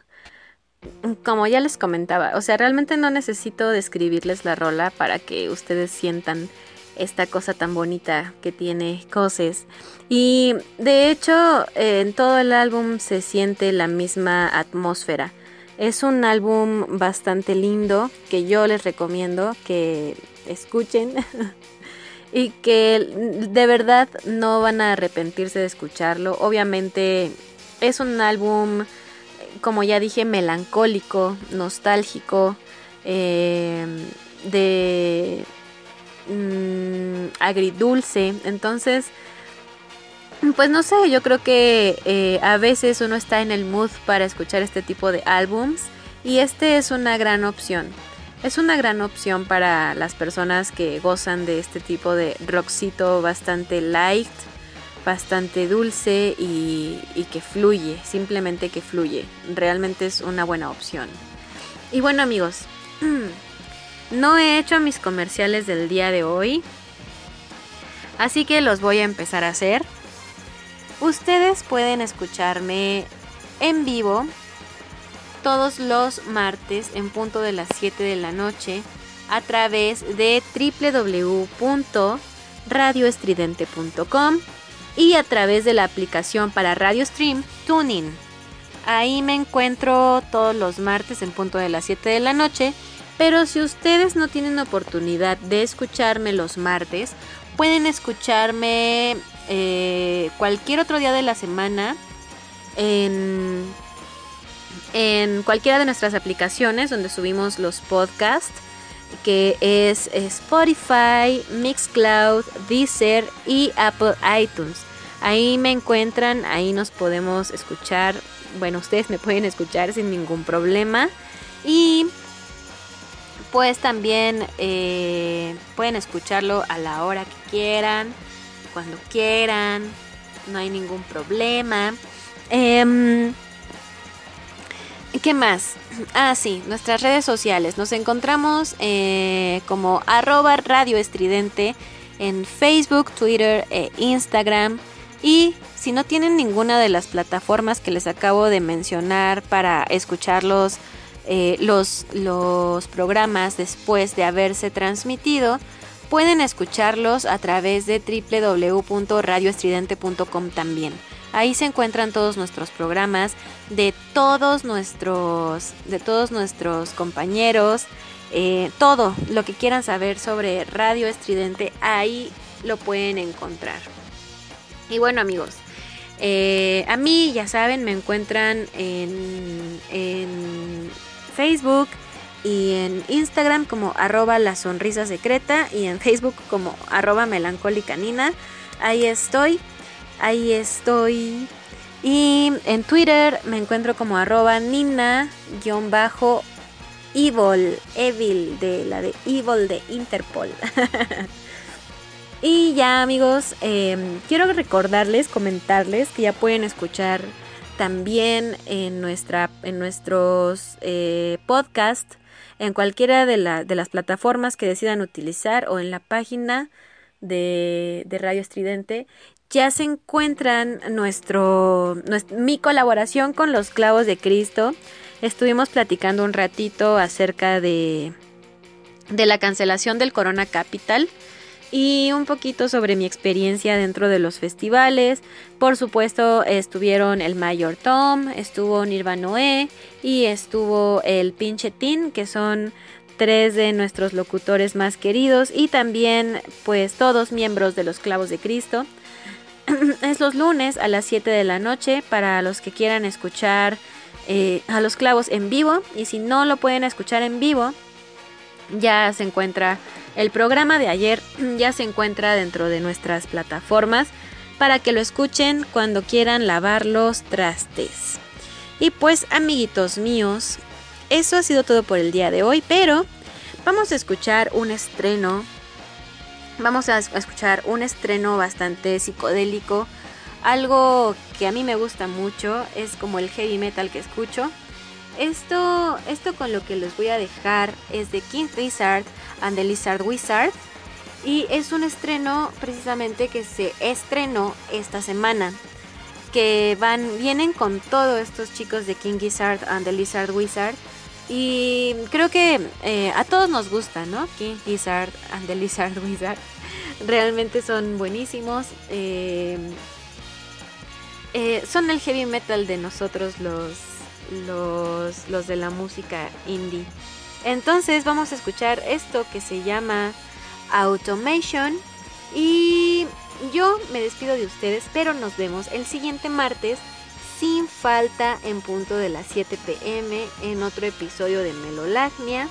Como ya les comentaba, o sea, realmente no necesito describirles la rola para que ustedes sientan esta cosa tan bonita que tiene Causes. Y de hecho, en todo el álbum se siente la misma atmósfera. Es un álbum bastante lindo que yo les recomiendo que escuchen y que de verdad no van a arrepentirse de escucharlo. Obviamente es un álbum, como ya dije, melancólico, nostálgico, eh, de mm, agridulce. Entonces, pues no sé, yo creo que eh, a veces uno está en el mood para escuchar este tipo de álbums y este es una gran opción. Es una gran opción para las personas que gozan de este tipo de rockcito bastante light, bastante dulce y, que fluye, simplemente que fluye. Realmente es una buena opción. Y bueno amigos, no he hecho mis comerciales del día de hoy, así que los voy a empezar a hacer. Ustedes pueden escucharme en vivo todos los martes en punto de las 7 de la noche a través de www.radioestridente.com y a través de la aplicación para Radio Stream Tuning. Ahí me encuentro todos los martes en punto de las 7 de la noche, pero si ustedes no tienen oportunidad de escucharme los martes, pueden escucharme eh, cualquier otro día de la semana en en cualquiera de nuestras aplicaciones donde subimos los podcasts, que es Spotify, Mixcloud, Deezer y Apple iTunes. Ahí me encuentran, ahí nos podemos escuchar. Bueno, ustedes me pueden escuchar sin ningún problema. Y pues también eh, pueden escucharlo a la hora que quieran, cuando quieran. No hay ningún problema. Eh, ¿Qué más? Ah, sí, nuestras redes sociales. Nos encontramos eh, como arroba radio estridente en Facebook, Twitter e Instagram. Y si no tienen ninguna de las plataformas que les acabo de mencionar para escucharlos eh, los, los programas después de haberse transmitido, pueden escucharlos a través de www.radioestridente.com también. Ahí se encuentran todos nuestros programas de todos nuestros, de todos nuestros compañeros, eh, todo lo que quieran saber sobre Radio Estridente, ahí lo pueden encontrar. Y bueno amigos, eh, a mí ya saben, me encuentran en, en Facebook y en Instagram como arroba la sonrisa secreta y en Facebook como arroba melancólica nina. Ahí estoy ahí estoy. Y en Twitter me encuentro como arroba nina-evil, evil, de la de evil de Interpol. y ya amigos, em, quiero recordarles, comentarles que ya pueden escuchar también en, nuestra, en nuestros eh, podcasts, en cualquiera de, de las plataformas que decidan utilizar o en la página de Radio Estridente ya se encuentran nuestro, mi colaboración con los clavos de Cristo. Estuvimos platicando un ratito acerca de, de la cancelación del Corona Capital y un poquito sobre mi experiencia dentro de los festivales. Por supuesto, estuvieron el Mayor Tom, estuvo Nirvanoe y estuvo el Pinche Tin, que son tres de nuestros locutores más queridos y también pues todos miembros de los Clavos de Cristo. es los lunes a las 7 de la noche para los que quieran escuchar eh, a los clavos en vivo. Y si no lo pueden escuchar en vivo, ya se encuentra el programa de ayer, ya se encuentra dentro de nuestras plataformas para que lo escuchen cuando quieran lavar los trastes. Y pues amiguitos míos, eso ha sido todo por el día de hoy, pero vamos a escuchar un estreno vamos a escuchar un estreno bastante psicodélico. Algo que a mí me gusta mucho es como el heavy metal que escucho. Esto, esto con lo que les voy a dejar es de King Lizard and the Lizard Wizard. Y es un estreno precisamente que se estrenó esta semana. Que van, vienen con todos estos chicos de King Gizzard and the Lizard Wizard. Y creo que eh, a todos nos gusta, ¿no? King Gizzard and the Lizard Wizard. Realmente son buenísimos. Eh, eh, son el heavy metal de nosotros los, los, los de la música indie. Entonces vamos a escuchar esto que se llama Automation. Y yo me despido de ustedes, pero nos vemos el siguiente martes sin falta en punto de las 7 pm en otro episodio de Melolagnia.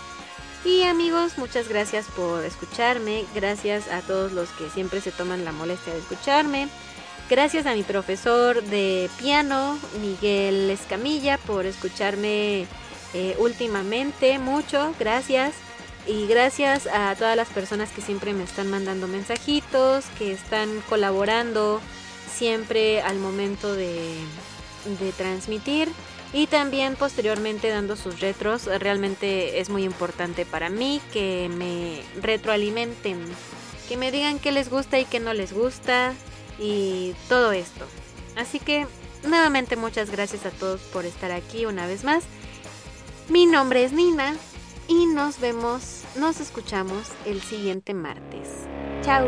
Y amigos, muchas gracias por escucharme, gracias a todos los que siempre se toman la molestia de escucharme. Gracias a mi profesor de piano, Miguel Escamilla, por escucharme eh, últimamente mucho, gracias. Y gracias a todas las personas que siempre me están mandando mensajitos, que están colaborando siempre al momento de, de transmitir y también posteriormente dando sus retros. Realmente es muy importante para mí que me retroalimenten, que me digan qué les gusta y qué no les gusta y todo esto. Así que nuevamente muchas gracias a todos por estar aquí una vez más. Mi nombre es Nina y nos vemos, nos escuchamos el siguiente martes. Chao.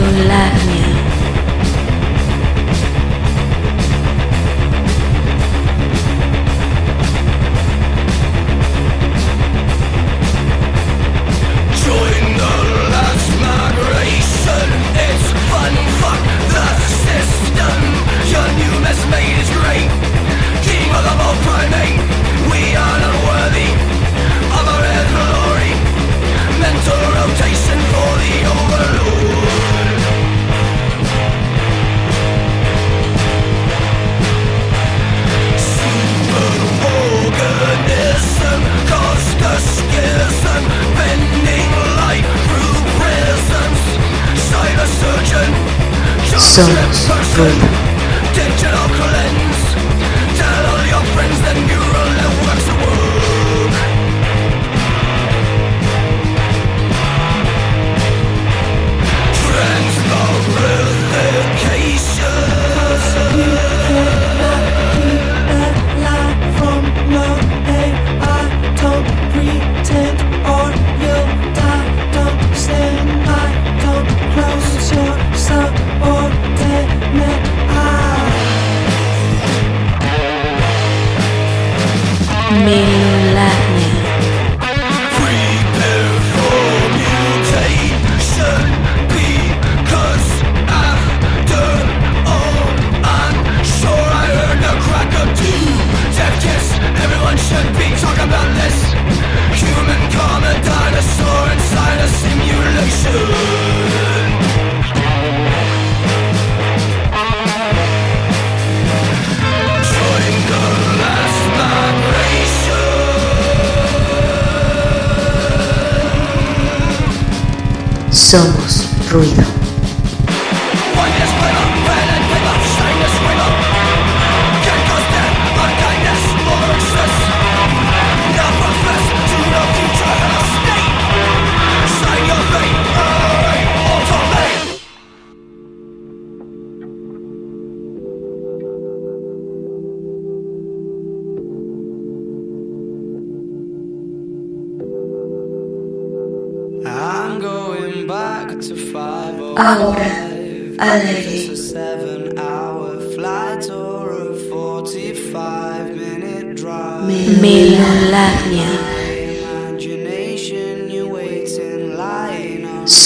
Somos ruido. Somos ruido.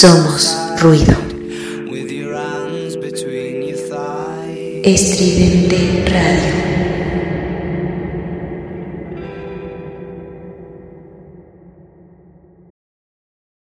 Somos ruido. Estridente Radio.